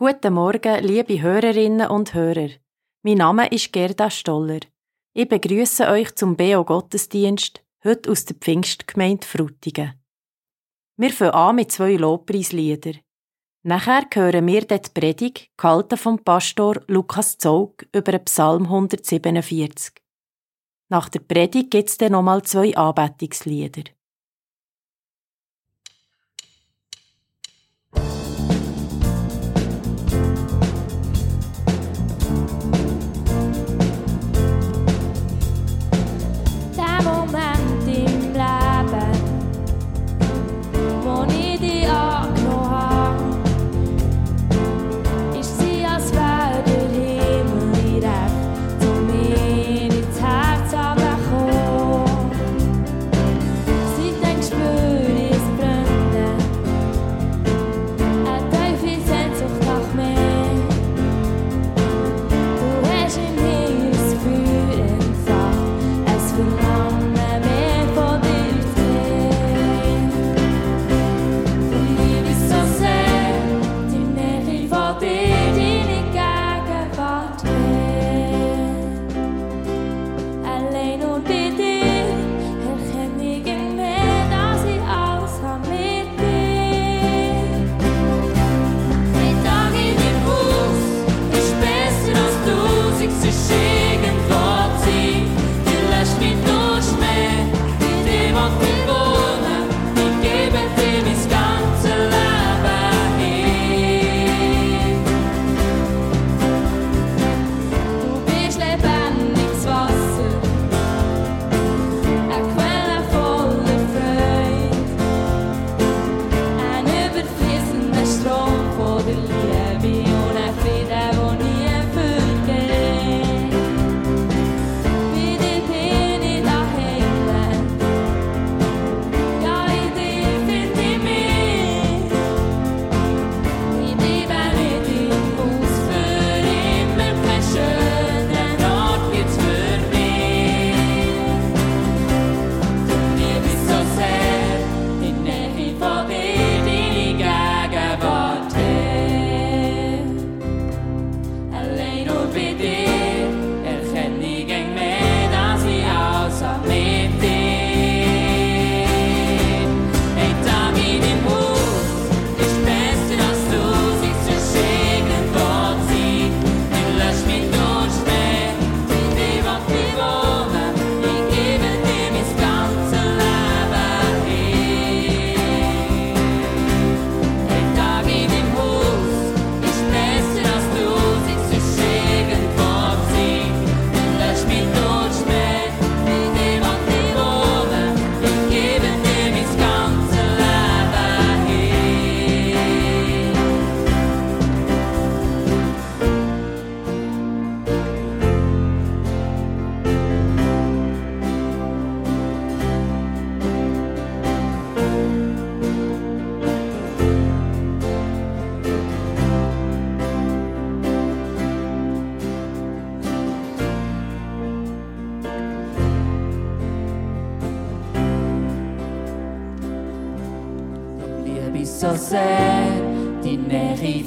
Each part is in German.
Guten Morgen, liebe Hörerinnen und Hörer. Mein Name ist Gerda Stoller. Ich begrüße euch zum BO Gottesdienst, heute aus der Pfingstgemeinde Frutigen. Wir fangen an mit zwei Lobpreislieder. Nachher hören wir die Predigt, gehalten vom Pastor Lukas Zog über Psalm 147. Nach der Predigt gibt es dann nochmal zwei Anbetungslieder.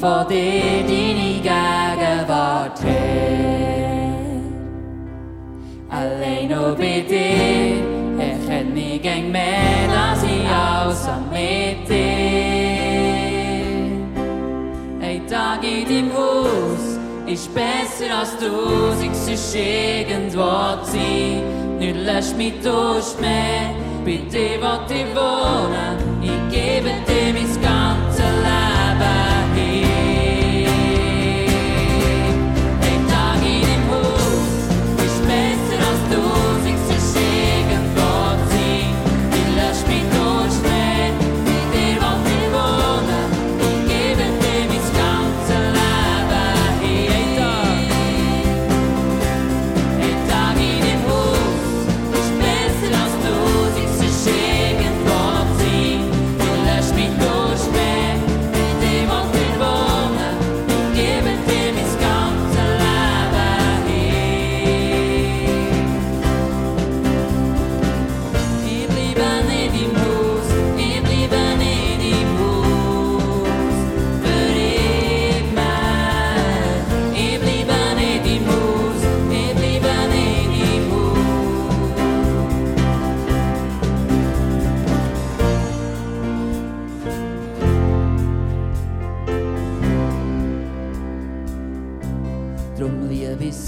Von dir deine Gegenwart her. Allein nur bei dir ich gäng mehr, dass ich außer mit dir. Ein Tag in deinem Haus ist besser als du, es irgendwo zu sein. Nicht lässt mich durch mehr, bei dir will ich wohnen,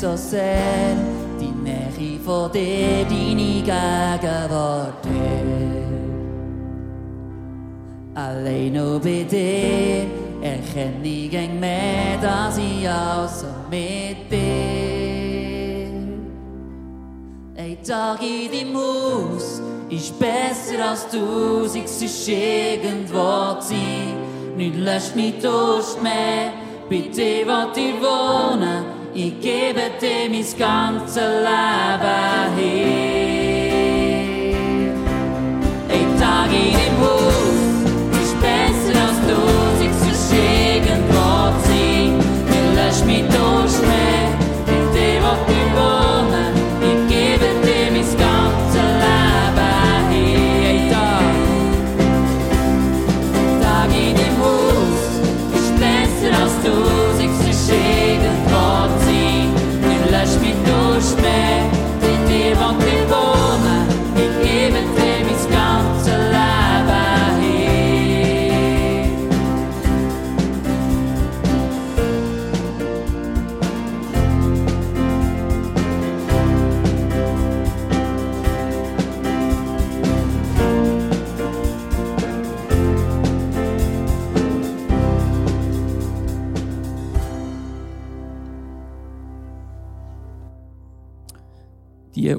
so sehr die Nähe von dir, deine Gegenwart, Herr. Allein nur bei dir erkenne ich gäng mehr, dass ich also mit dir. Ein Tag in deinem Haus ist besser als tausend, sonst irgendwo zu sein. Nicht löscht mich Durst mehr, bei dir will ich wohnen, ich gebe dir mein ganzes Leben hin.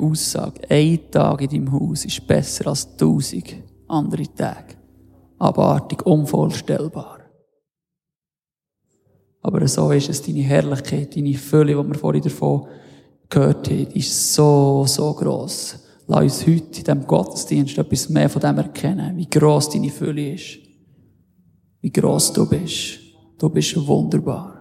Aussage, ein Tag in deinem Haus ist besser als tausend andere Tage. Abartig, unvorstellbar. Aber so ist es, deine Herrlichkeit, deine Fülle, die wir vorhin davon gehört haben, ist so, so gross. Lass uns heute in diesem Gottesdienst etwas mehr von dem erkennen, wie gross deine Fülle ist. Wie gross du bist. Du bist wunderbar.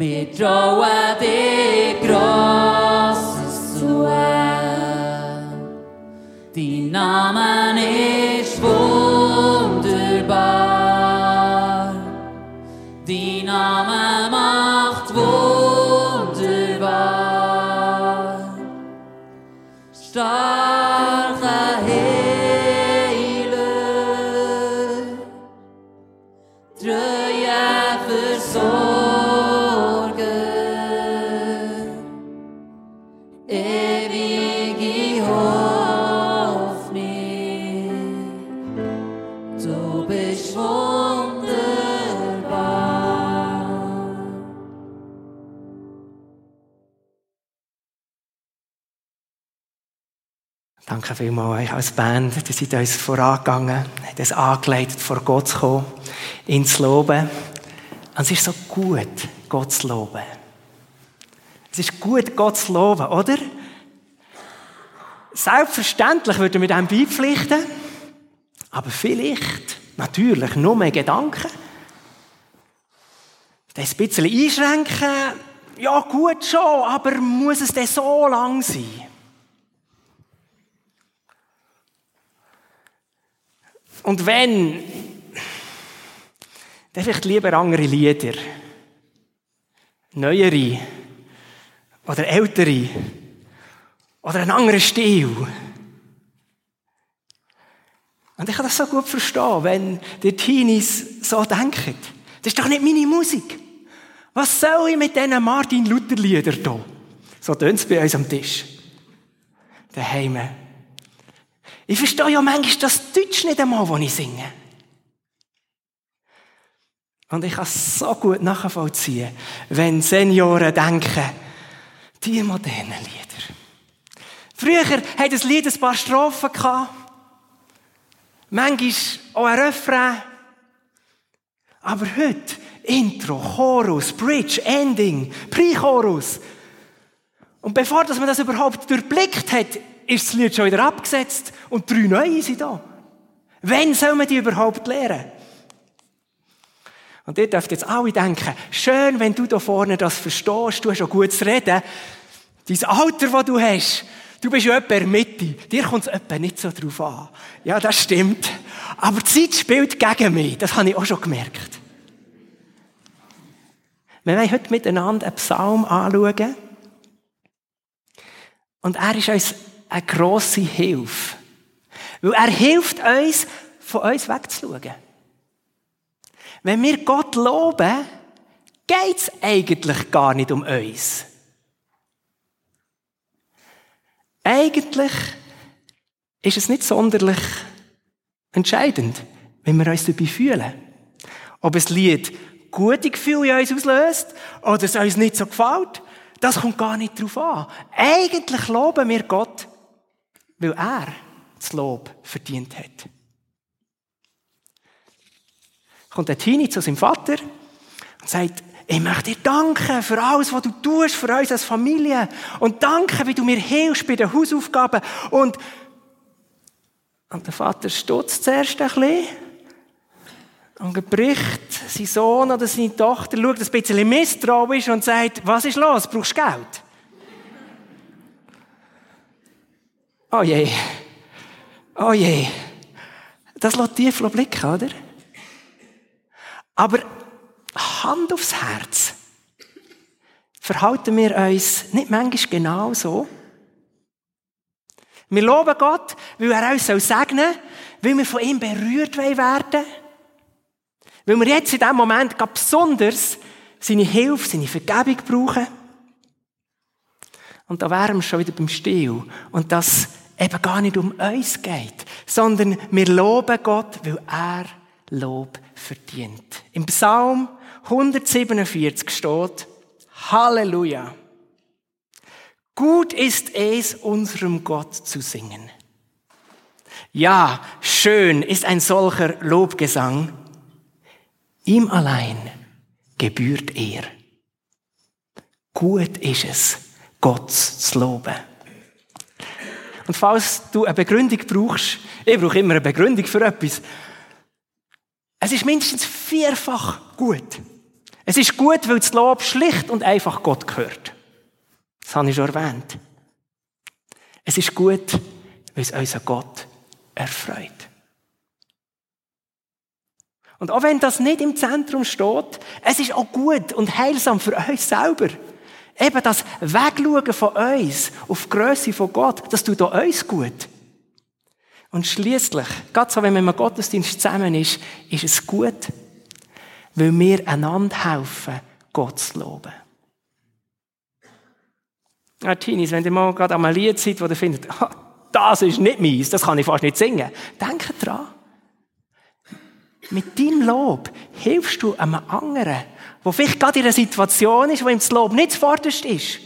Wir trauen dir Grosses zu. Dein Name ist wunderbar. Vielmals als Band. Ihr seid uns vorangegangen, habt es angeleitet, vor Gott zu kommen, ihn zu loben. Und es ist so gut, Gott zu loben. Es ist gut, Gott zu loben, oder? Selbstverständlich würden wir dem beipflichten. Aber vielleicht, natürlich, nur mehr Gedanken. Das ein bisschen einschränken, ja gut schon, aber muss es denn so lang sein? Und wenn, dann vielleicht lieber andere Lieder. Neuere. Oder ältere. Oder einen anderen Stil. Und ich kann das so gut verstehen, wenn die Teenies so denken. Das ist doch nicht meine Musik. Was soll ich mit diesen Martin Luther Liedern hier? So tönt es bei uns am Tisch. Daheim. Ich verstehe ja manchmal das Deutsch nicht einmal, das ich singe. Und ich kann es so gut nachvollziehen, wenn Senioren denken, die modernen Lieder. Früher hat das Lied ein paar Strophen gehabt. Manchmal auch ein Refrain. Aber heute Intro, Chorus, Bridge, Ending, Pre-Chorus. Und bevor dass man das überhaupt durchblickt hat, ist das Lied schon wieder abgesetzt und drei neue sind da. Wann soll man die überhaupt lernen? Und ihr dürft jetzt alle denken, schön, wenn du da vorne das verstehst, du hast auch gut zu reden. Dein Alter, das du hast, du bist ja etwa in der Mitte. Dir kommt es etwa nicht so drauf an. Ja, das stimmt. Aber die Zeit spielt gegen mich. Das habe ich auch schon gemerkt. Wir wollen heute miteinander einen Psalm anschauen. Und er ist uns eine grosse Hilfe. Weil er hilft uns, von uns wegzuschauen. Wenn wir Gott loben, geht es eigentlich gar nicht um uns. Eigentlich ist es nicht sonderlich entscheidend, wenn wir uns dabei fühlen. Ob ein Lied gute Gefühle in uns auslöst oder es uns nicht so gefällt, das kommt gar nicht drauf an. Eigentlich loben wir Gott, weil er das Lob verdient hat. Kommt der Tini zu seinem Vater und sagt, ich möchte dir danken für alles, was du tust, für uns als Familie. Und danke, wie du mir hilfst bei den Hausaufgaben. Und, und der Vater stutzt zuerst ein bisschen und bricht sein Sohn oder seine Tochter, schaut ein bisschen misstrauisch und sagt, was ist los, brauchst du Geld? Oh je. Oh je. Das lässt tief blicken, oder? Aber Hand aufs Herz. Verhalten wir uns nicht manchmal genau so? Wir loben Gott, weil er uns segnen soll, weil wir von ihm berührt werden Weil wir jetzt in diesem Moment ganz besonders seine Hilfe, seine Vergebung brauchen. Und da wären wir schon wieder beim Stil. Und das eben gar nicht um uns geht, sondern wir loben Gott, weil er Lob verdient. Im Psalm 147 steht, Halleluja. Gut ist es, unserem Gott zu singen. Ja, schön ist ein solcher Lobgesang. Ihm allein gebührt er. Gut ist es, Gott zu loben. Und falls du eine Begründung brauchst, ich brauche immer eine Begründung für etwas, es ist mindestens vierfach gut. Es ist gut, weil das Lob schlicht und einfach Gott gehört. Das habe ich schon erwähnt. Es ist gut, weil es unseren Gott erfreut. Und auch wenn das nicht im Zentrum steht, es ist auch gut und heilsam für uns selber. Eben das Wegschauen von uns auf die Grösse von Gott, das tut auch uns gut. Und schließlich, gerade so, wenn man im Gottesdienst zusammen ist, ist es gut, weil wir einander helfen, Gott zu loben. Ja, Teenies, wenn ihr mal gerade an einem Lied seid, wo ihr findet, das ist nicht meins, das kann ich fast nicht singen, denkt dran. Mit deinem Lob hilfst du einem anderen, der vielleicht gerade in einer Situation ist, wo ihm das Lob nicht zuvorderst ist,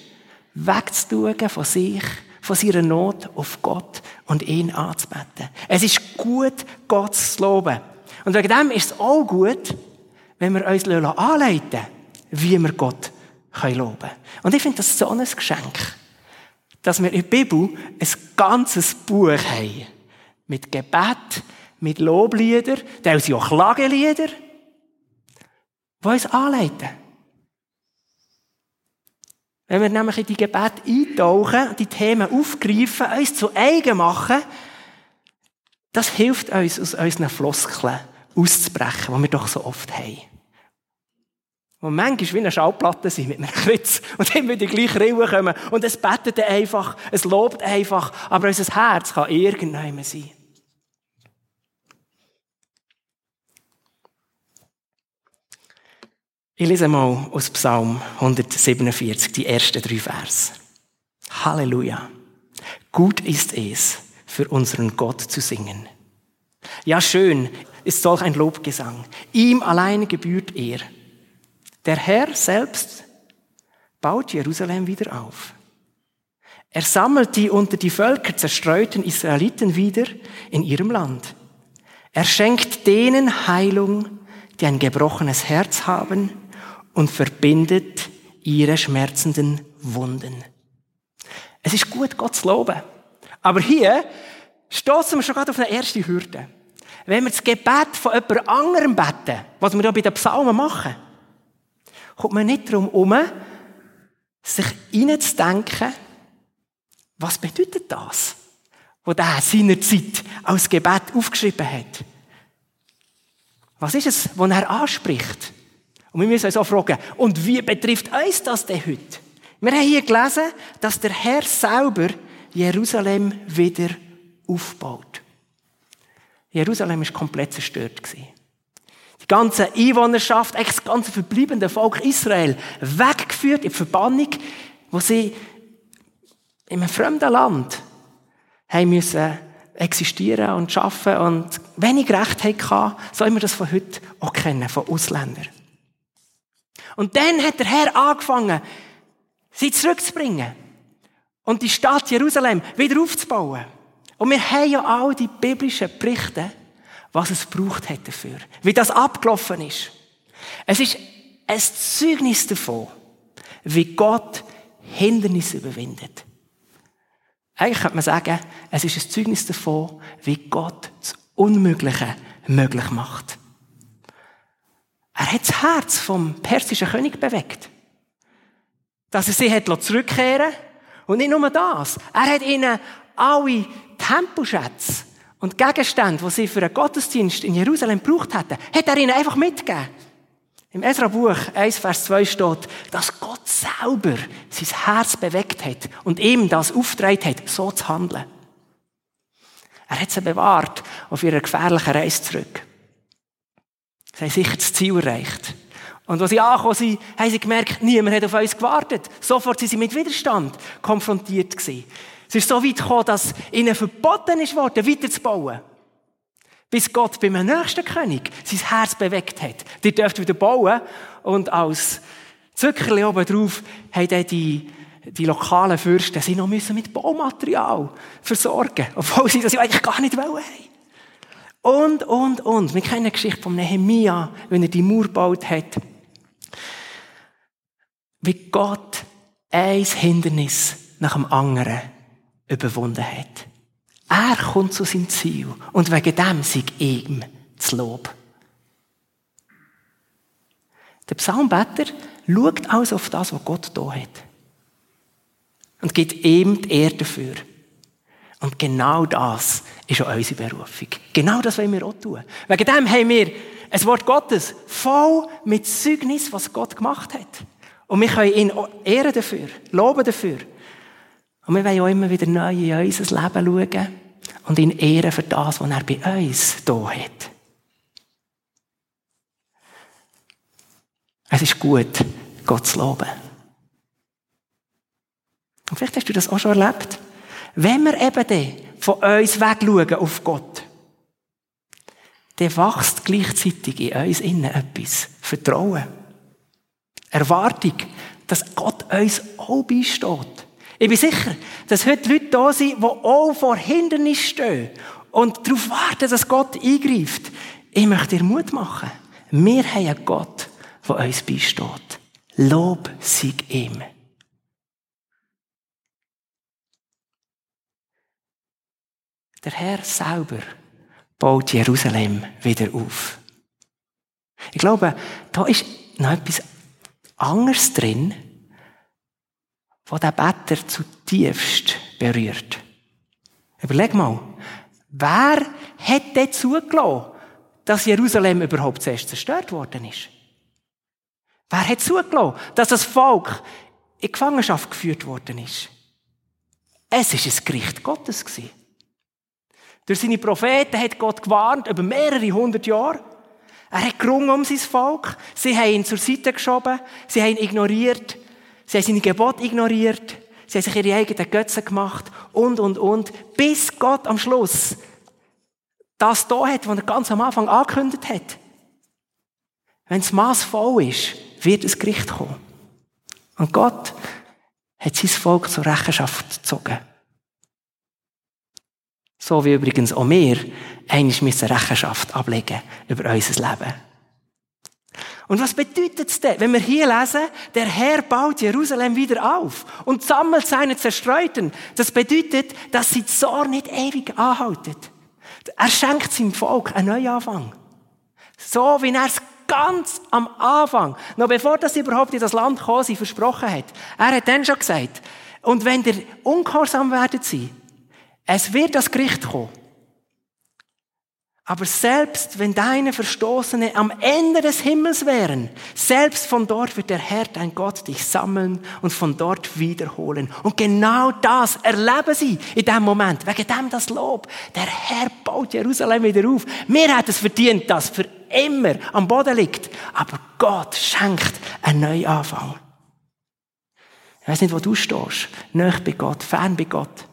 wegzuschauen von sich, von seiner Not auf Gott und ihn anzubeten. Es ist gut, Gott zu loben. Und wegen dem ist es auch gut, wenn wir uns anleiten wie wir Gott loben können. Und ich finde das so ein Geschenk, dass wir in der Bibel ein ganzes Buch haben. Mit Gebet, mit Loblieder, teilweise auch Klagelieder, die uns anleiten. Wenn wir nämlich in die Gebet eintauchen, die Themen aufgreifen, uns zu eigen machen, das hilft uns, aus unseren Floskeln auszubrechen, die wir doch so oft haben. Und manchmal wie eine Schallplatte sind mit einem Kreuz und dann wieder gleich Rillen kommen und es betet einfach, es lobt einfach, aber unser Herz kann irgendwann sein. Ich lese mal aus Psalm 147, die ersten drei Vers. Halleluja. Gut ist es, für unseren Gott zu singen. Ja, schön ist solch ein Lobgesang. Ihm allein gebührt er. Der Herr selbst baut Jerusalem wieder auf. Er sammelt die unter die Völker zerstreuten Israeliten wieder in ihrem Land. Er schenkt denen Heilung, die ein gebrochenes Herz haben und verbindet ihre schmerzenden Wunden. Es ist gut, Gott zu loben. Aber hier stoßen wir schon gerade auf eine erste Hürde. Wenn wir das Gebet von jemand anderem beten, was wir ja bei den Psalmen machen, kommt man nicht darum herum, sich hineinzudenken, was bedeutet das, was der seinerzeit als Gebet aufgeschrieben hat. Was ist es, was er anspricht? Und wir müssen uns auch fragen, und wie betrifft uns das denn heute? Wir haben hier gelesen, dass der Herr selber Jerusalem wieder aufbaut. Jerusalem ist komplett zerstört. Die ganze Einwohnerschaft, eigentlich das ganze verbleibende Volk Israel, weggeführt in die Verbannung, wo sie in einem fremden Land haben müssen existieren und arbeiten und wenig Recht hatten, so wie wir das von heute auch kennen, von Ausländern. Und dann hat der Herr angefangen, sie zurückzubringen und die Stadt Jerusalem wieder aufzubauen. Und wir haben ja all die biblischen Berichte, was es braucht hat dafür, wie das abgelaufen ist. Es ist ein Zeugnis davon, wie Gott Hindernisse überwindet. Eigentlich könnte man sagen, es ist ein Zeugnis davon, wie Gott das Unmögliche möglich macht. Er hat das Herz vom persischen König bewegt. Dass er sie hat zurückkehren Und nicht nur das. Er hat ihnen alle Temposchätze und Gegenstände, die sie für einen Gottesdienst in Jerusalem gebraucht hätten, hat er ihnen einfach mitgegeben. Im Esra-Buch 1, Vers 2 steht, dass Gott selber sein Herz bewegt hat und ihm das aufgetragen hat, so zu handeln. Er hat sie bewahrt auf ihrer gefährlichen Reise zurück. Sie haben sicher das Ziel erreicht. Und als sie angekommen sind, haben sie gemerkt, niemand hat auf uns gewartet. Sofort sind sie mit Widerstand konfrontiert gewesen. Es ist so weit gekommen, dass ihnen verboten ist worden, weiterzubauen. Bis Gott beim nächsten König sein Herz bewegt hat. Die dürft wieder bauen. Und als Zuckerli oben drauf haben dann die, die lokalen Fürsten sie noch müssen mit Baumaterial versorgen. Obwohl sie das eigentlich gar nicht wollen. Und, und, und. Wir kennen die Geschichte von Nehemia, wenn er die Mauer gebaut hat. Wie Gott ein Hindernis nach dem anderen überwunden hat. Er kommt zu seinem Ziel. Und wegen dem sei ihm das Lob. Der Psalmbetter schaut also auf das, was Gott da hat. Und gibt ihm die Ehre dafür. Und genau das ist auch unsere Berufung. Genau das wollen wir auch tun. Wegen dem haben wir ein Wort Gottes voll mit Zeugnis, was Gott gemacht hat. Und wir können ihn ehren dafür, loben dafür. Und wir wollen auch immer wieder neu in unser Leben schauen und ihn ehren für das, was er bei uns da hat. Es ist gut, Gott zu loben. Und vielleicht hast du das auch schon erlebt. Wenn wir eben dann von uns wegschauen auf Gott, dann wächst gleichzeitig in uns innen etwas. Vertrauen. Erwartung, dass Gott uns auch beisteht. Ich bin sicher, dass heute Leute da sind, die auch vor Hindernissen stehen und darauf warten, dass Gott eingreift. Ich möchte dir Mut machen. Wir haben einen Gott, der uns beisteht. Lob sei ihm. Der Herr selber baut Jerusalem wieder auf. Ich glaube, da ist noch etwas anderes drin, was der Better zutiefst berührt. Überleg mal, wer hat denn zugelassen, dass Jerusalem überhaupt zuerst zerstört worden ist? Wer hat zugelassen, dass das Volk in Gefangenschaft geführt worden ist? Es ist ein Gericht Gottes gewesen. Durch seine Propheten hat Gott gewarnt über mehrere hundert Jahre. Er hat gerungen um sein Volk. Sie haben ihn zur Seite geschoben. Sie haben ihn ignoriert. Sie haben seine Gebote ignoriert. Sie haben sich ihre eigenen Götze gemacht. Und, und, und. Bis Gott am Schluss das da hat, was er ganz am Anfang angekündigt hat. Wenn das Maß voll ist, wird das Gericht kommen. Und Gott hat sein Volk zur Rechenschaft gezogen. So wie übrigens auch wir eigentlich müssen Rechenschaft ablegen über unser Leben. Und was bedeutet es denn, wenn wir hier lesen, der Herr baut Jerusalem wieder auf und sammelt seine Zerstreuten? Das bedeutet, dass sie Zorn nicht ewig anhalten. Er schenkt seinem Volk einen Neuanfang. So wie er es ganz am Anfang, noch bevor das überhaupt in das Land gekommen sie versprochen hat. Er hat dann schon gesagt, und wenn ihr ungehorsam werdet sein, es wird das Gericht kommen. Aber selbst wenn deine Verstoßene am Ende des Himmels wären, selbst von dort wird der Herr, dein Gott, dich sammeln und von dort wiederholen. Und genau das erleben sie in dem Moment. Wegen dem das Lob. Der Herr baut Jerusalem wieder auf. Wir hätten es verdient, dass für immer am Boden liegt. Aber Gott schenkt einen Neuanfang. Ich weiß nicht, wo du stehst. Näch bei Gott, fern bei Gott.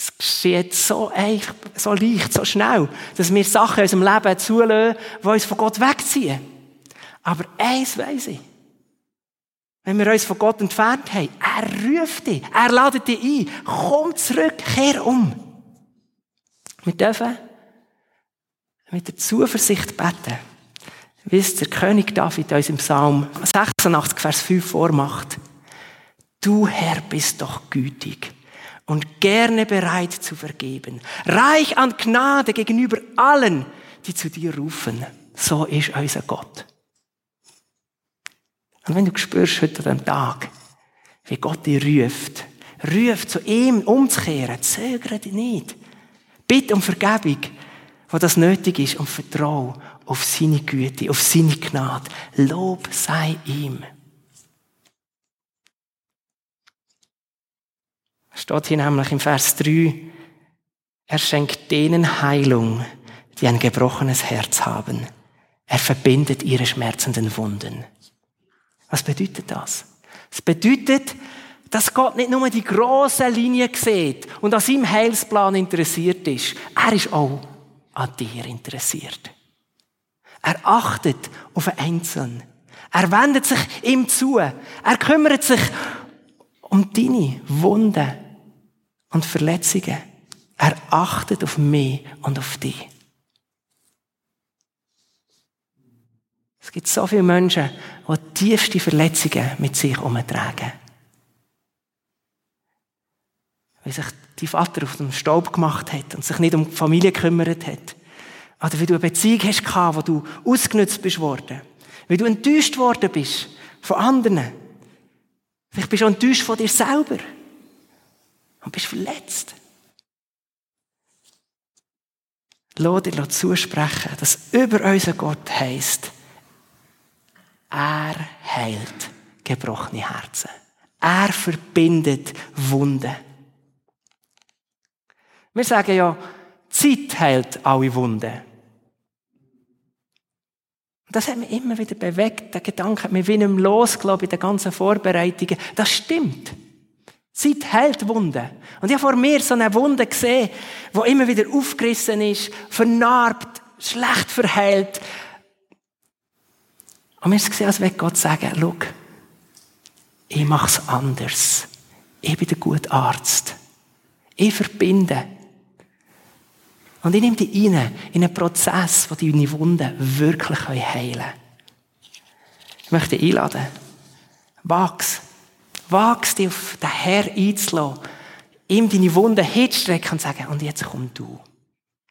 Es geschieht so einfach, so leicht, so schnell, dass wir Sachen in unserem Leben zulassen, die uns von Gott wegziehen. Aber eins weiss ich. Wenn wir uns von Gott entfernt haben, er ruft dich, er ladet dich ein, komm zurück, kehr um. Wir dürfen mit der Zuversicht beten, wie es der König David uns im Psalm 86, Vers 5 vormacht. Du Herr bist doch gütig und gerne bereit zu vergeben. Reich an Gnade gegenüber allen, die zu dir rufen. So ist unser Gott. Und wenn du spürst heute an dem Tag, wie Gott dich ruft, ruft zu ihm umzukehren, zögere dich nicht. Bitte um Vergebung, wo das nötig ist, und vertraue auf seine Güte, auf seine Gnade. Lob sei ihm. Steht hier nämlich im Vers 3, er schenkt denen Heilung, die ein gebrochenes Herz haben. Er verbindet ihre schmerzenden Wunden. Was bedeutet das? Es bedeutet, dass Gott nicht nur die große Linie sieht und an seinem Heilsplan interessiert ist. Er ist auch an dir interessiert. Er achtet auf einen Einzelnen. Er wendet sich ihm zu. Er kümmert sich um deine Wunden und Verletzungen. Er achtet auf mich und auf dich. Es gibt so viele Menschen, die tiefste Verletzungen mit sich umtragen. Weil sich die Vater auf den Staub gemacht hat und sich nicht um die Familie gekümmert hat. Oder wie du eine Beziehung hast wo du ausgenutzt bist worden. Weil du enttäuscht worden bist von anderen. Vielleicht bist du enttäuscht von dir selber. Und bist verletzt. Lass dir zusprechen, dass über unseren Gott heisst, er heilt gebrochene Herzen. Er verbindet Wunden. Wir sagen ja, Zeit heilt alle Wunden. Das hat mich immer wieder bewegt. Der Gedanke hat mich wie nicht losgelassen bei den ganzen Vorbereitungen. Das stimmt. Zeit heilt Wunden. Und ich habe vor mir so eine Wunde gesehen, die immer wieder aufgerissen ist, vernarbt, schlecht verheilt. Und mir ist gesehen, als würde Gott sagen, schau, ich mache es anders. Ich bin der gute Arzt. Ich verbinde. Und ich nehme dich rein in einen Prozess, wo deine Wunden wirklich heilen können. Ich möchte dich einladen. Wachs. Wachs dich auf den Herr einzulassen. Ihm deine Wunden hinzustrecken und sagen, und jetzt komm du.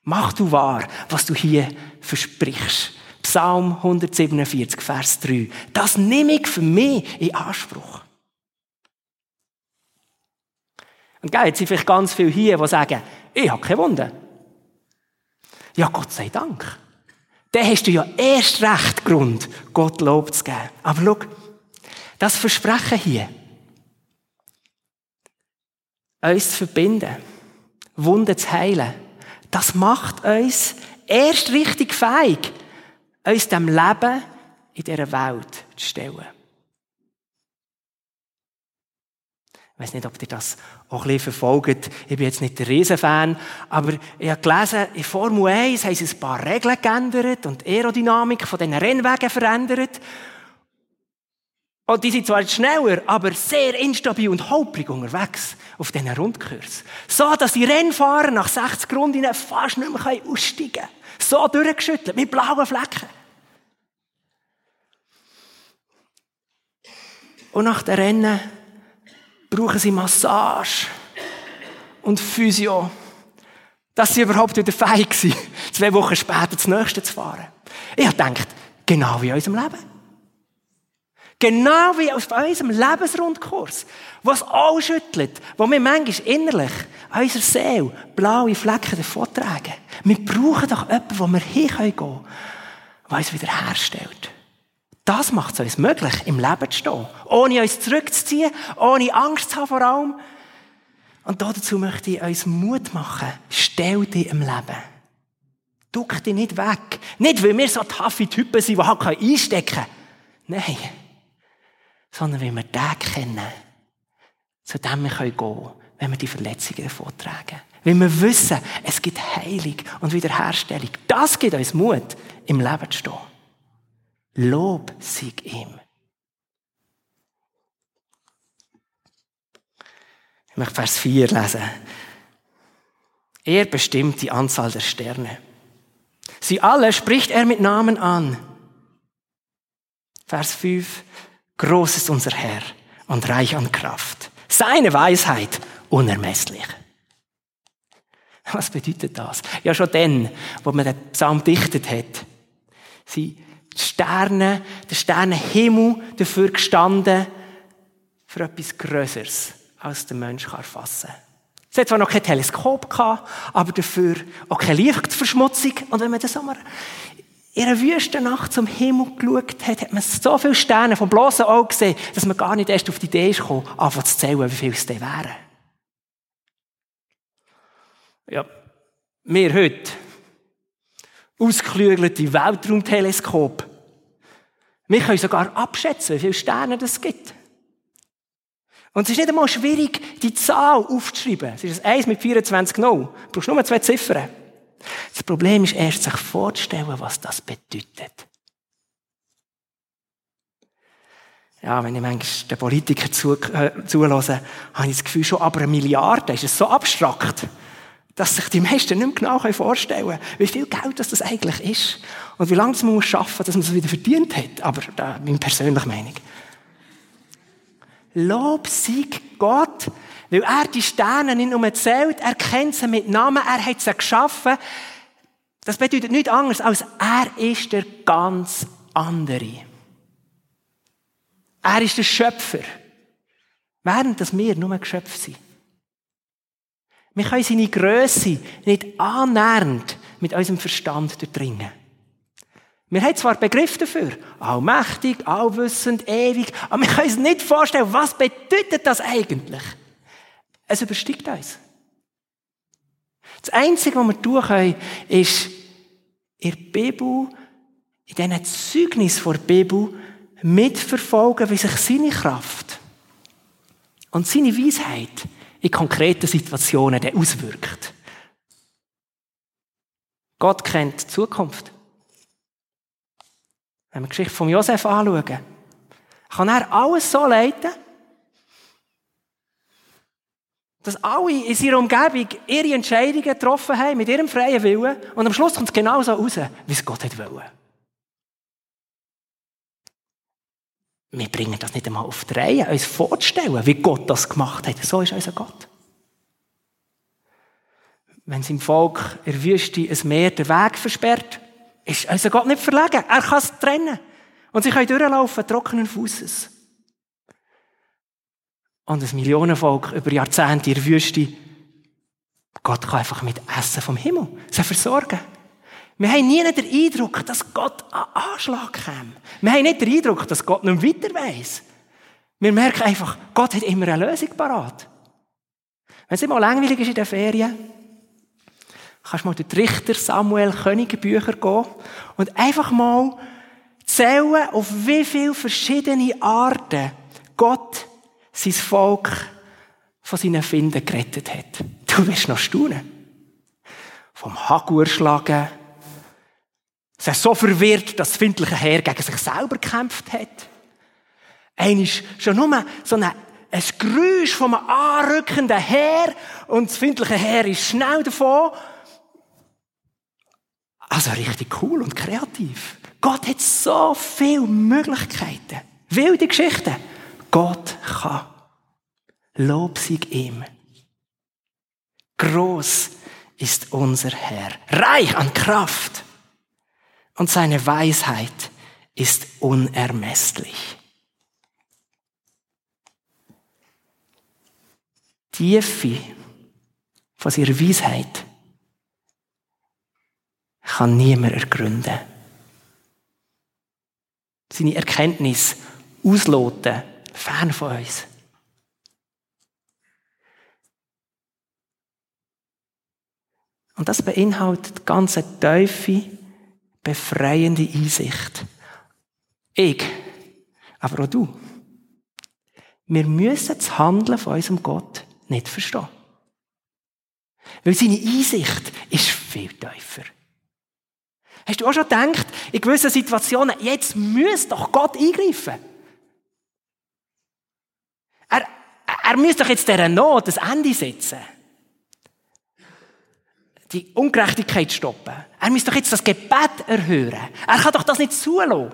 Mach du wahr, was du hier versprichst. Psalm 147, Vers 3. Das nehme ich für mich in Anspruch. Und jetzt sind vielleicht ganz viele hier, die sagen, ich habe keine Wunden. Ja, Gott sei Dank. Dann hast du ja erst recht Grund, Gott Lob zu geben. Aber schau, das Versprechen hier, uns zu verbinden, Wunden zu heilen, das macht uns erst richtig fähig, uns dem Leben in dieser Welt zu stellen. Ich weiß nicht, ob ihr das auch ein bisschen verfolgt. Ich bin jetzt nicht der Riesenfan, aber ich habe gelesen, in Formel 1 haben sie ein paar Regeln geändert und die Aerodynamik von diesen Rennwagen verändert. Und die sind zwar schneller, aber sehr instabil und holprig unterwegs auf diesen Rundkurs. So, dass die Rennfahrer nach 60 Runden fast nicht mehr aussteigen können. So durchgeschüttelt, mit blauen Flecken. Und nach dem Rennen brauchen sie Massage und Physio, dass sie überhaupt wieder fähig sind, zwei Wochen später das nächste zu fahren. Ich habe gedacht, genau wie in unserem Leben. Genau wie auf unserem Lebensrundkurs, was auch schüttelt, wo wir manchmal innerlich unserer Seele blaue Flecken davon tragen. Wir brauchen doch jemanden, wo wir hin können der uns wiederherstellt. Das macht es uns möglich, im Leben zu stehen. Ohne uns zurückzuziehen, ohne Angst zu haben vor allem. Und dazu möchte ich uns Mut machen. Stell dich im Leben. Duck dich nicht weg. Nicht, weil wir so taffe Typen sind, die halt einstecken können. Nein. Sondern weil wir den kennen, zu dem wir gehen können, wenn wir die Verletzungen davon tragen. Weil wir wissen, es gibt Heilung und Wiederherstellung. Das gibt uns Mut, im Leben zu stehen. Lob sieg ihm. Ich möchte Vers 4 lesen. Er bestimmt die Anzahl der Sterne. Sie alle spricht er mit Namen an. Vers 5. Groß ist unser Herr und reich an Kraft. Seine Weisheit unermesslich. Was bedeutet das? Ja, schon dann, wo man den Psalm dichtet hat. Sie die Sterne, der Sternenhimmel dafür gestanden, für etwas Größeres, als der Mensch erfassen kann. Es hat zwar noch kein Teleskop gehabt, aber dafür auch keine Lichtverschmutzung. Und wenn man das einmal in einer Wüstennacht zum Himmel geschaut hat, hat man so viele Sterne vom bloßen Auge gesehen, dass man gar nicht erst auf die Idee gekommen, anfangen zu zählen, wie viele es denn wären. Ja, wir heute, ausgeklügelte Weltraumteleskop. Wir können sogar abschätzen, wie viele Sterne es gibt. Und es ist nicht einmal schwierig, die Zahl aufzuschreiben. Es ist ein 1 mit 24 0. Du brauchst nur zwei Ziffern. Das Problem ist erst, sich vorzustellen, was das bedeutet. Ja, wenn ich manchmal den Politikern zu, äh, zulasse, habe ich das Gefühl, schon aber eine Milliarde ist es so abstrakt dass sich die meisten nicht mehr genau vorstellen können, wie viel Geld das, eigentlich ist. Und wie lange man muss arbeiten, dass man es wieder verdient hat. Aber da, meine persönliche Meinung. Lob sieg Gott, weil er die Sterne nicht nur zählt, er kennt sie mit Namen, er hat sie geschaffen. Das bedeutet nichts anderes, als er ist der ganz andere. Er ist der Schöpfer. Während dass wir nur Geschöpfe sind. Wir können seine Größe nicht annähernd mit unserem Verstand durchdringen. Wir haben zwar Begriff dafür, allmächtig, allwissend, ewig, aber wir können uns nicht vorstellen, was bedeutet das eigentlich? Es übersteigt uns. Das Einzige, was wir tun können, ist, in der Bibel, in diesen Zeugnis der Bibel, mitverfolgen, wie sich seine Kraft und seine Weisheit in konkreten Situationen auswirkt. Gott kennt die Zukunft. Wenn wir die Geschichte von Josef anschauen, kann er alles so leiten, dass alle in seiner Umgebung ihre Entscheidungen getroffen haben mit ihrem freien Willen und am Schluss kommt es genau so raus, wie es Gott wollte. Wir bringen das nicht einmal auf die Reihe, uns vorzustellen, wie Gott das gemacht hat. So ist unser Gott. Wenn sein Volk in Wüste ein Meer den Weg versperrt, ist unser Gott nicht verlegen. Er kann es trennen. Und sie können durchlaufen, trockenen Fußes. Und ein Millionenvolk über Jahrzehnte in der Wüste, Gott kann einfach mit Essen vom Himmel sie versorgen. Wir haben nie den Eindruck, dass Gott an Anschlag kommt. Wir haben nicht den Eindruck, dass Gott nicht weiter weiss. Wir merken einfach, Gott hat immer eine Lösung parat. Wenn es immer langweilig ist in den Ferien, kannst du mal durch die Richter Samuel König Bücher gehen und einfach mal zählen, auf wie viele verschiedene Arten Gott sein Volk von seinen Finden gerettet hat. Du wirst noch staunen. Vom Hagur schlagen, Sie so verwirrt, dass das findliche Heer gegen sich selber gekämpft hat. Ist schon nur so ein, ein Geräusch vom anrückenden Heer und das findliche Heer ist schnell davon. Also richtig cool und kreativ. Gott hat so viele Möglichkeiten. Wilde Geschichten. Gott kann. Lob sei ihm. Groß ist unser Herr. Reich an Kraft und seine Weisheit ist unermesslich. Tiefe von seiner Weisheit kann niemand ergründen. Seine Erkenntnis ausloten, fern von uns. Und das beinhaltet ganze Teufel befreiende Einsicht. Ich, aber auch du. Wir müssen das Handeln von unserem Gott nicht verstehen. Weil seine Einsicht ist viel tiefer. Hast du auch schon gedacht, in gewissen Situationen, jetzt müsste doch Gott eingreifen? Er, er müsste doch jetzt dieser Not das Ende setzen die Ungerechtigkeit stoppen. Er muss doch jetzt das Gebet erhören. Er kann doch das nicht zulassen.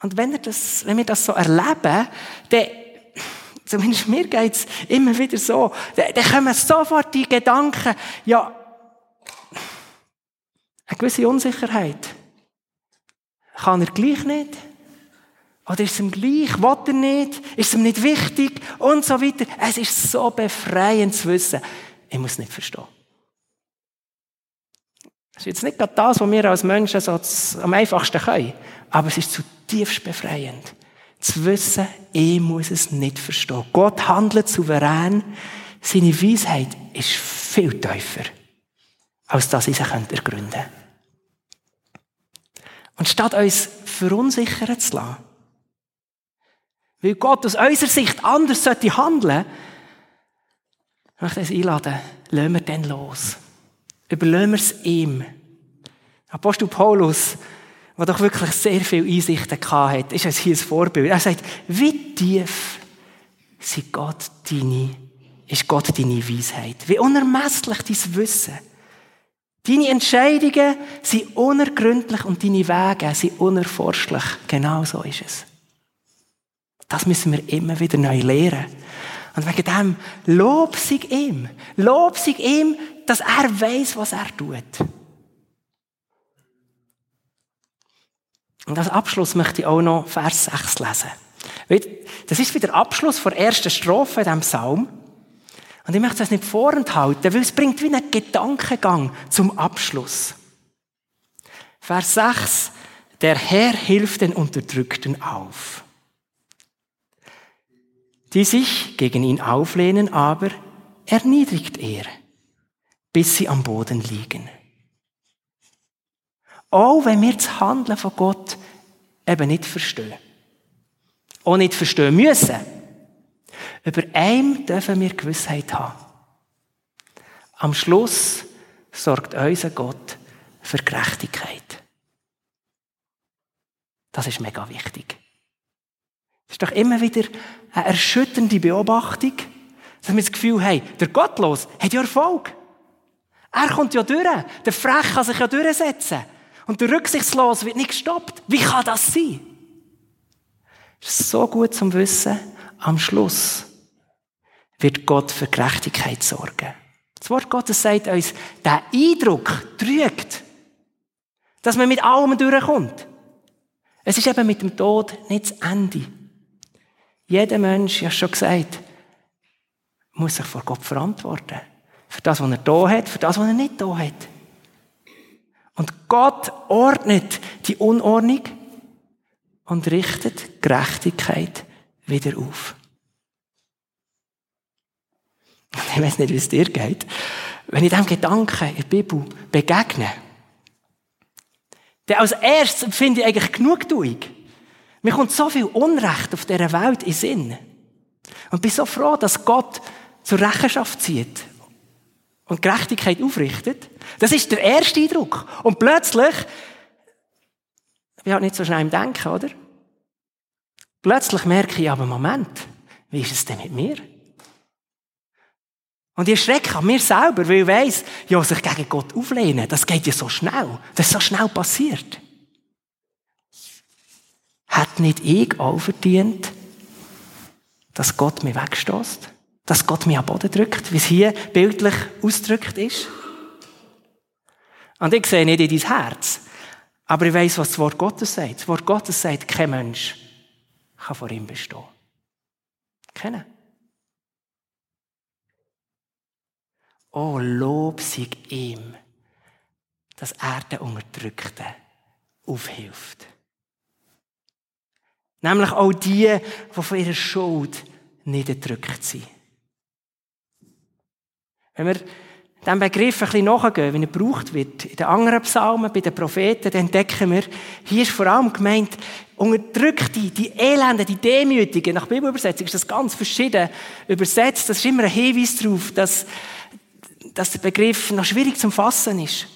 Und wenn, er das, wenn wir das so erleben, dann, zumindest mir geht's immer wieder so, dann, dann kommen sofort die Gedanken, ja, eine gewisse Unsicherheit. Kann er gleich nicht? Oder ist es ihm gleich? Will er nicht? Ist es ihm nicht wichtig? Und so weiter. Es ist so befreiend zu wissen. Ich muss nicht verstehen. Das ist jetzt nicht gerade das, was wir als Menschen so am einfachsten können. Aber es ist zutiefst befreiend. Zu wissen, ich muss es nicht verstehen. Gott handelt souverän. Seine Weisheit ist viel tiefer, als das ich sie ergründen könnte. Und statt uns verunsichern zu lassen, weil Gott aus unserer Sicht anders sollte handeln, ich möchte uns einladen, lassen wir den los. Überlassen wir es ihm. Apostel Paulus, der doch wirklich sehr viel Einsichten hatte, ist uns hier ein Vorbild. Er sagt, wie tief ist Gott deine, ist Gott deine Weisheit? Wie unermesslich dein Wissen? Deine Entscheidungen sind unergründlich und deine Wege sind unerforschlich. Genau so ist es. Das müssen wir immer wieder neu lernen. Und wegen dem lob sich ihm. Lob sich ihm, dass er weiß, was er tut. Und als Abschluss möchte ich auch noch Vers 6 lesen. Das ist wieder der Abschluss der ersten Strophe in diesem Psalm. Und ich möchte das nicht vorenthalten, weil es bringt wie einen Gedankengang zum Abschluss. Vers 6. Der Herr hilft den Unterdrückten auf. Die sich gegen ihn auflehnen, aber erniedrigt er, bis sie am Boden liegen. Auch wenn wir das Handeln von Gott eben nicht verstehen. Auch nicht verstehen müssen. Über einem dürfen wir Gewissheit haben. Am Schluss sorgt unser Gott für Gerechtigkeit. Das ist mega wichtig. Das ist doch immer wieder eine erschütternde Beobachtung, dass wir das Gefühl haben, der Gottlos hat ja Erfolg. Er kommt ja durch. Der Frech kann sich ja durchsetzen. Und der Rücksichtslos wird nicht gestoppt. Wie kann das sein? Es ist so gut zum Wissen, am Schluss wird Gott für Gerechtigkeit sorgen. Das Wort Gottes sagt uns, der Eindruck trügt, dass man mit allem durchkommt. Es ist eben mit dem Tod nicht das Ende. Jeder Mensch, ich habe schon gesagt, muss sich vor Gott verantworten. Für das, was er da hat, für das, was er nicht da hat. Und Gott ordnet die Unordnung und richtet Gerechtigkeit wieder auf. Ich weiß nicht, wie es dir geht. Wenn ich diesem Gedanken in der Bibel begegne, dann als erstes empfinde ich eigentlich Genugtuung. Mir kommt so viel Unrecht auf dieser Welt in Sinn. Und bin so froh, dass Gott zur Rechenschaft zieht und Gerechtigkeit aufrichtet. Das ist der erste Eindruck. Und plötzlich, ich bin halt nicht so schnell im Denken, oder? Plötzlich merke ich aber, Moment, wie ist es denn mit mir? Und ich schrecke an mir selber, weil ich weiss, ja, sich gegen Gott auflehnen, das geht ja so schnell. Das ist so schnell passiert. Hat nicht ich auch verdient, dass Gott mich wegstößt? Dass Gott mich am Boden drückt, wie es hier bildlich ausgedrückt ist? Und ich sehe nicht in dein Herz. Aber ich weiß, was das Wort Gottes sagt. Das Wort Gottes sagt, kein Mensch kann vor ihm bestehen. Kennen. Oh, Lob sei ihm, dass er den Unterdrückten aufhilft. Nämlich auch die, die von ihrer Schuld niedergedrückt sind. Wenn wir diesem Begriff ein bisschen nachgehen, wie er gebraucht wird, in den anderen Psalmen, bei den Propheten, dann entdecken wir, hier ist vor allem gemeint, Unterdrückte, die Elende, die Demütigen. Nach Bibelübersetzung ist das ganz verschieden übersetzt. Das ist immer ein Hinweis darauf, dass, dass der Begriff noch schwierig zum Fassen ist.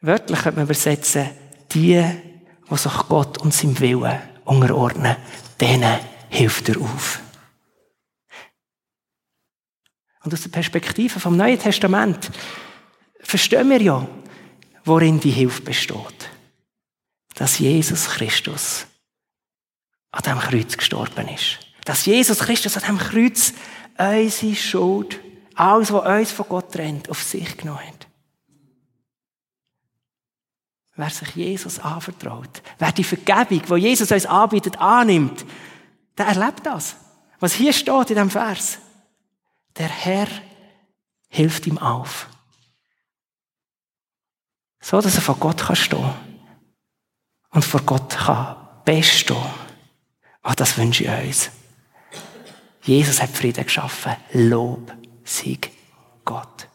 Wörtlich könnte man übersetzen, die, die sich Gott und seinem Willen unterordnen, denen hilft er auf. Und aus der Perspektive vom Neuen Testament verstehen wir ja, worin die Hilfe besteht. Dass Jesus Christus an diesem Kreuz gestorben ist. Dass Jesus Christus an diesem Kreuz unsere Schuld, alles, was uns von Gott trennt, auf sich genommen hat. Wer sich Jesus anvertraut, wer die Vergebung, die Jesus uns anbietet, annimmt, der erlebt das. Was hier steht in diesem Vers. Der Herr hilft ihm auf. So, dass er vor Gott kann stehen und vor Gott kann bestehen. Ach, das wünsche ich uns. Jesus hat Frieden geschaffen. Lob, Sieg, Gott.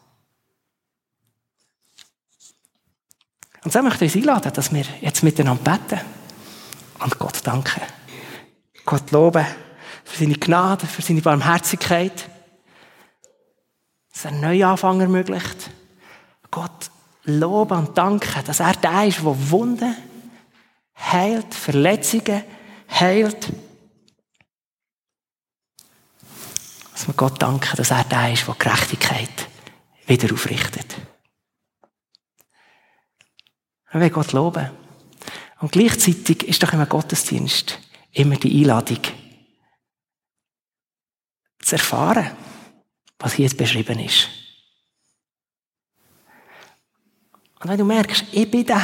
Und so möchte ich uns einladen, dass wir jetzt miteinander beten und Gott danken. Gott loben für seine Gnade, für seine Barmherzigkeit dass er Neuanfang ermöglicht. Gott loben und danken, dass er der ist, der Wunden heilt, Verletzungen heilt. Dass wir Gott danken, dass er der ist, der Gerechtigkeit wieder aufrichtet. Wir wollen Gott loben. Und gleichzeitig ist doch im Gottesdienst immer die Einladung, zu erfahren, was hier jetzt beschrieben ist. Und wenn du merkst, ich bin der,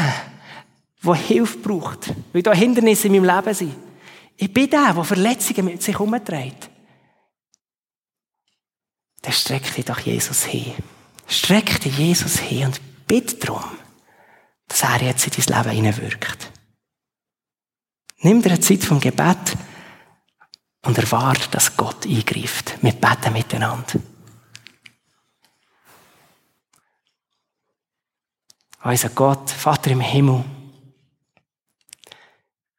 der Hilfe braucht, weil da Hindernisse in meinem Leben sind. Ich bin der, der Verletzungen mit sich herumträgt. Dann streck dich doch Jesus hin. Streck dich Jesus hin und bitte darum, dass er jetzt in dein Leben hineinwirkt. Nimm dir eine Zeit vom Gebet und erwarte, dass Gott eingreift. Wir beten miteinander. Unser Gott, Vater im Himmel,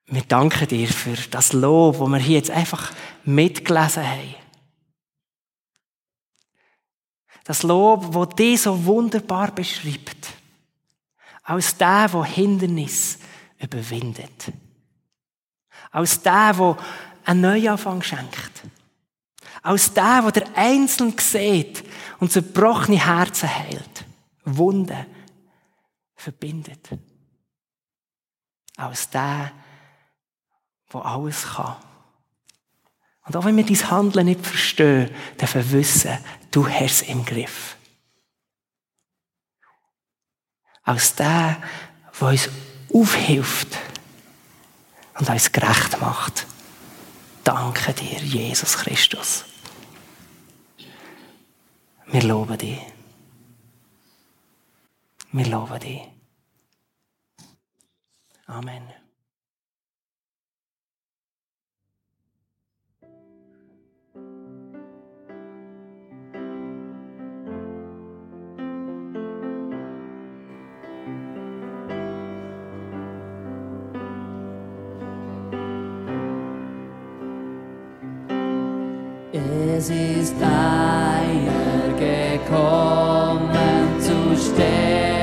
wir danken dir für das Lob, das wir hier jetzt einfach mitgelesen haben. Das Lob, das dich so wunderbar beschreibt. Als der, der Hindernis überwindet. Als der, der einen Neuanfang schenkt. Als der, der der Einzelne sieht und zerbrochene Herzen heilt. Wunden verbindet. Als der, der alles kann. Und auch wenn wir dein Handeln nicht verstehen, dürfen wir wissen, du hast es im Griff. Als der, der uns aufhilft und uns gerecht macht. Danke dir, Jesus Christus. Wir loben dich. Wir loben dich. Amen. Es ist einer gekommen zu sterben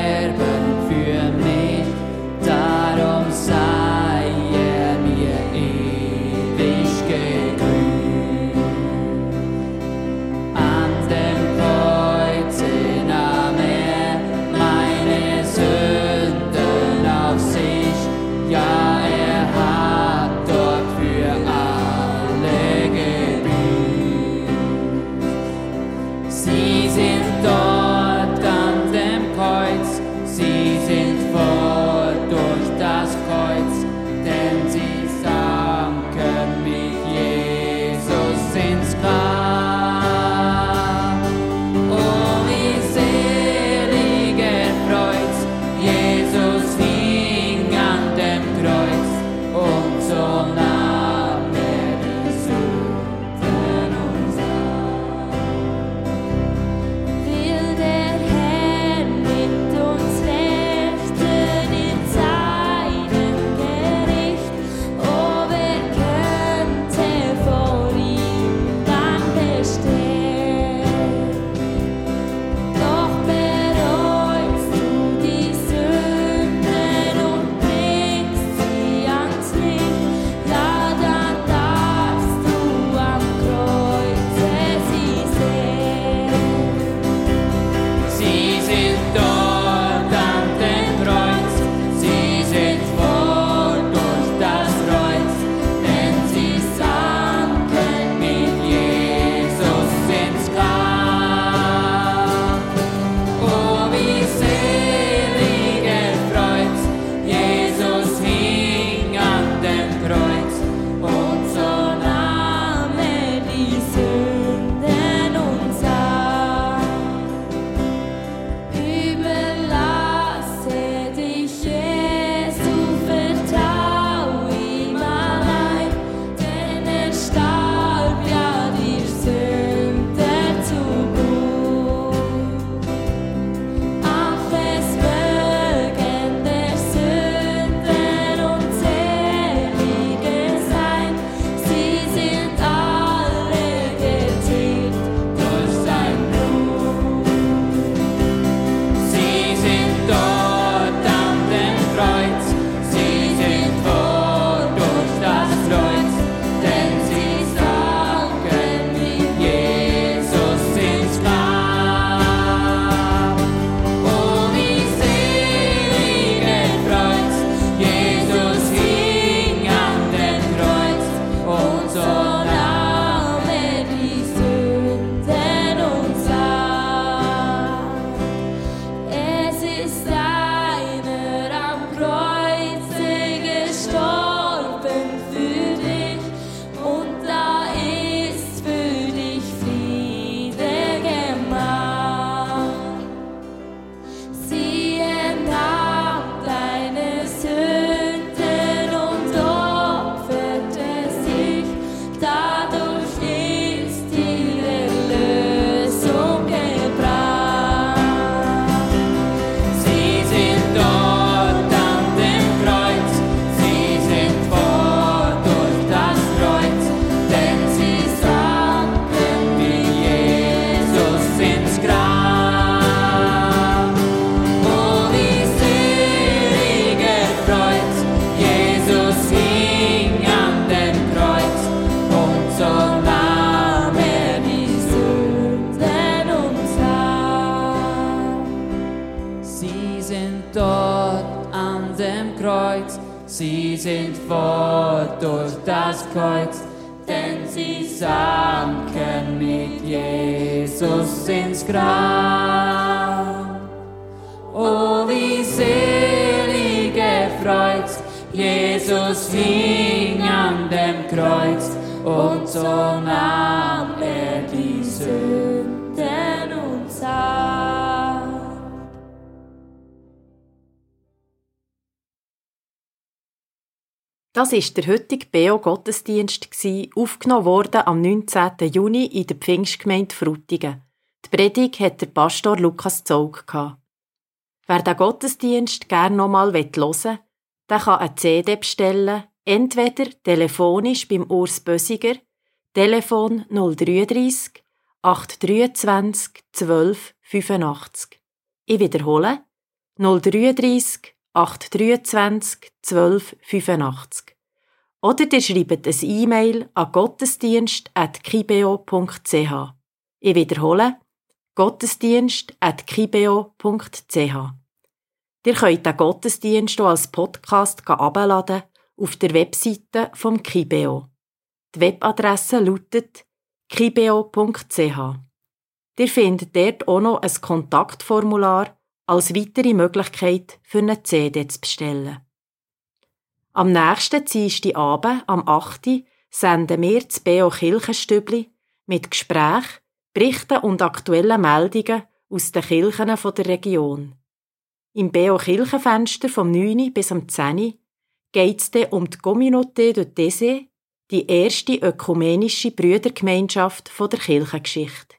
Das ist der heutige BO-Gottesdienst, aufgenommen worden am 19. Juni in der Pfingstgemeinde Frutigen. Die Predigt hat der Pastor Lukas gehabt. Wer den Gottesdienst gerne nochmal hören will, der kann eine CD bestellen, entweder telefonisch beim Urs Bösiger, Telefon 033 823 12 85. Ich wiederhole 033 823 12 85. Oder ihr schreibt ein E-Mail an gottesdienst.kibeo.ch. Ich wiederhole gottesdienst.kibeo.ch. Ihr könnt den Gottesdienst auch als Podcast abladen auf der Webseite vom Kibeo. Die Webadresse lautet kibeo.ch. Ihr findet dort auch noch ein Kontaktformular als weitere Möglichkeit für eine CD zu bestellen. Am nächsten Dienstagabend, am 8. senden wir das BO Kirchenstübli mit Gespräch, Berichten und aktuellen Meldungen aus den Kirchen der Region. Im BO Kirchenfenster vom 9. bis am 10. geht es um die Communauté de Thésée, die erste ökumenische Brüdergemeinschaft der Kirchengeschichte.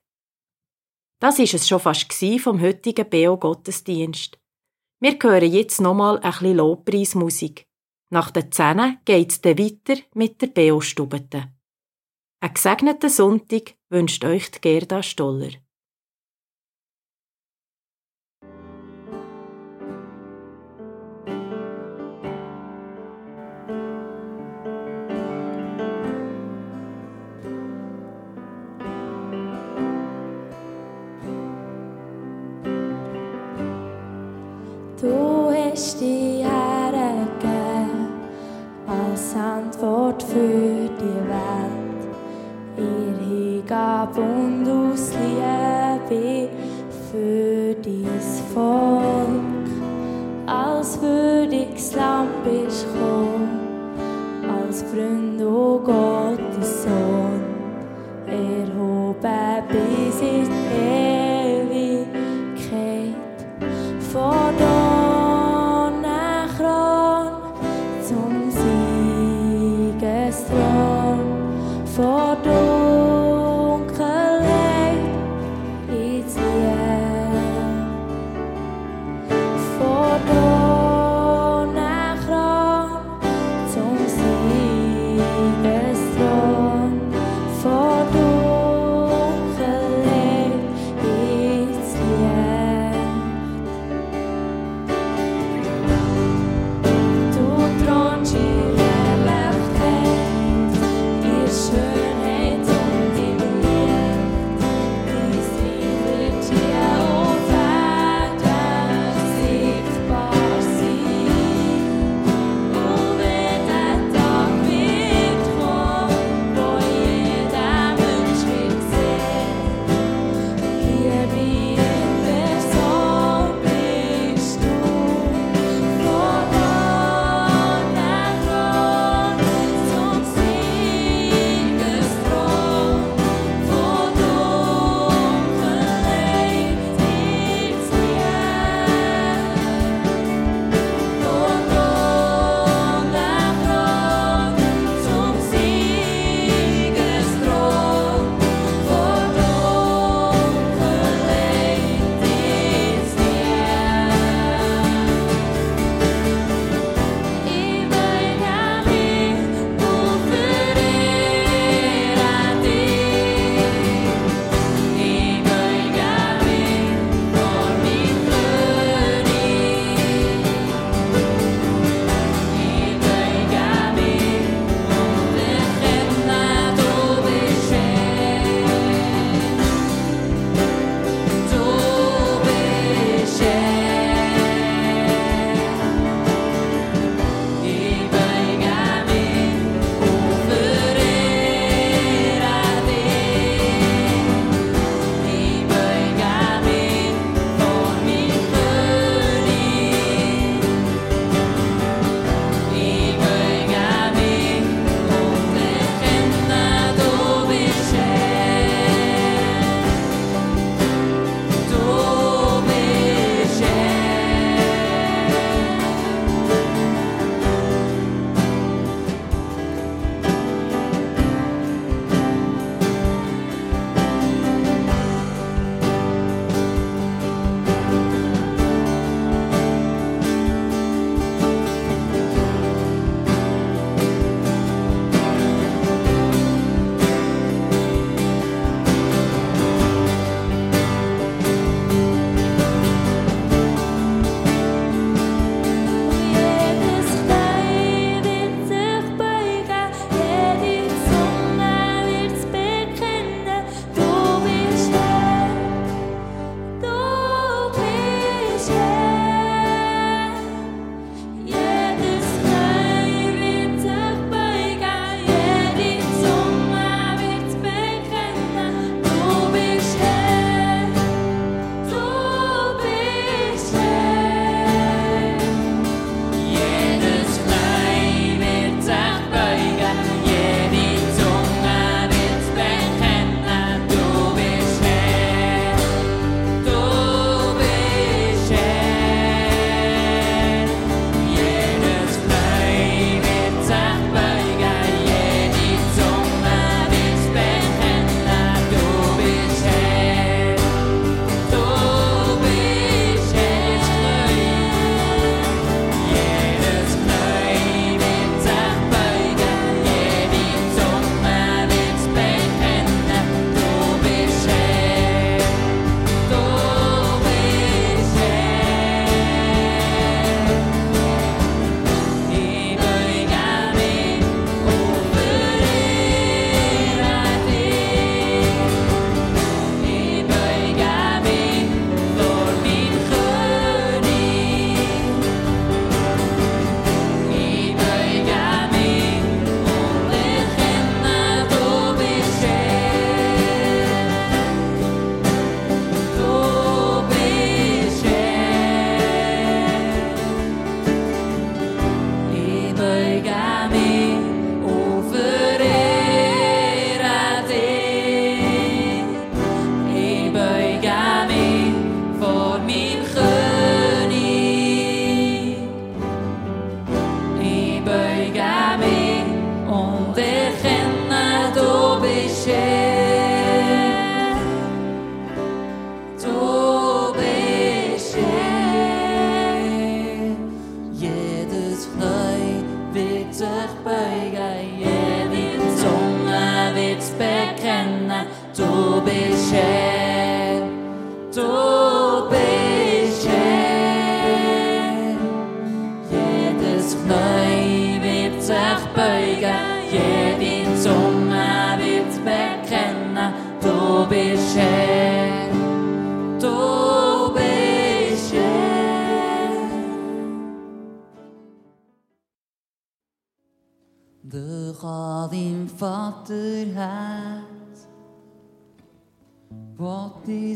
Das ist es schon fast vom heutigen BO-Gottesdienst. Wir hören jetzt nochmal ein bisschen Lobpreismusik. Nach den Zähnen geht's dann weiter mit der BO-Stubete. Einen gesegneten Sonntag wünscht euch Gerda Stoller. Du hast die hergegeben als Antwort für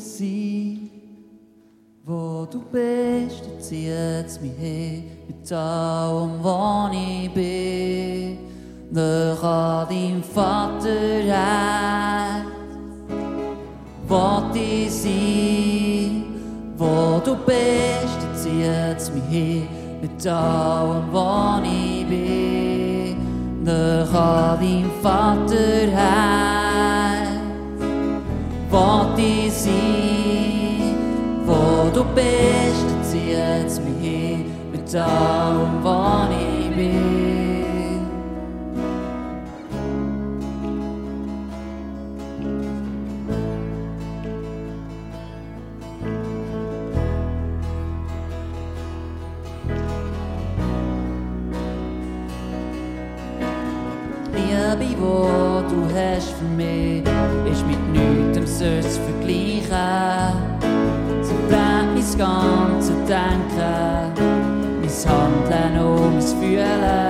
sein, wo du bist, du ziehst mich hin, mit allem, wo ich bin. Doch an deinem Vaterherz wollte ich sein, wo du bist, du ziehst mich hin, mit allem, wo ich bin. Doch an deinem Vaterherz ich sein, wo du bist, du ziehst mich hin, mit allem, wo ich bin. Liebe, wo du hast für mich, zu vergleichen. Sie brennt mein ganzes Denken, mein Handeln und mein Fühlen.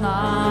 啦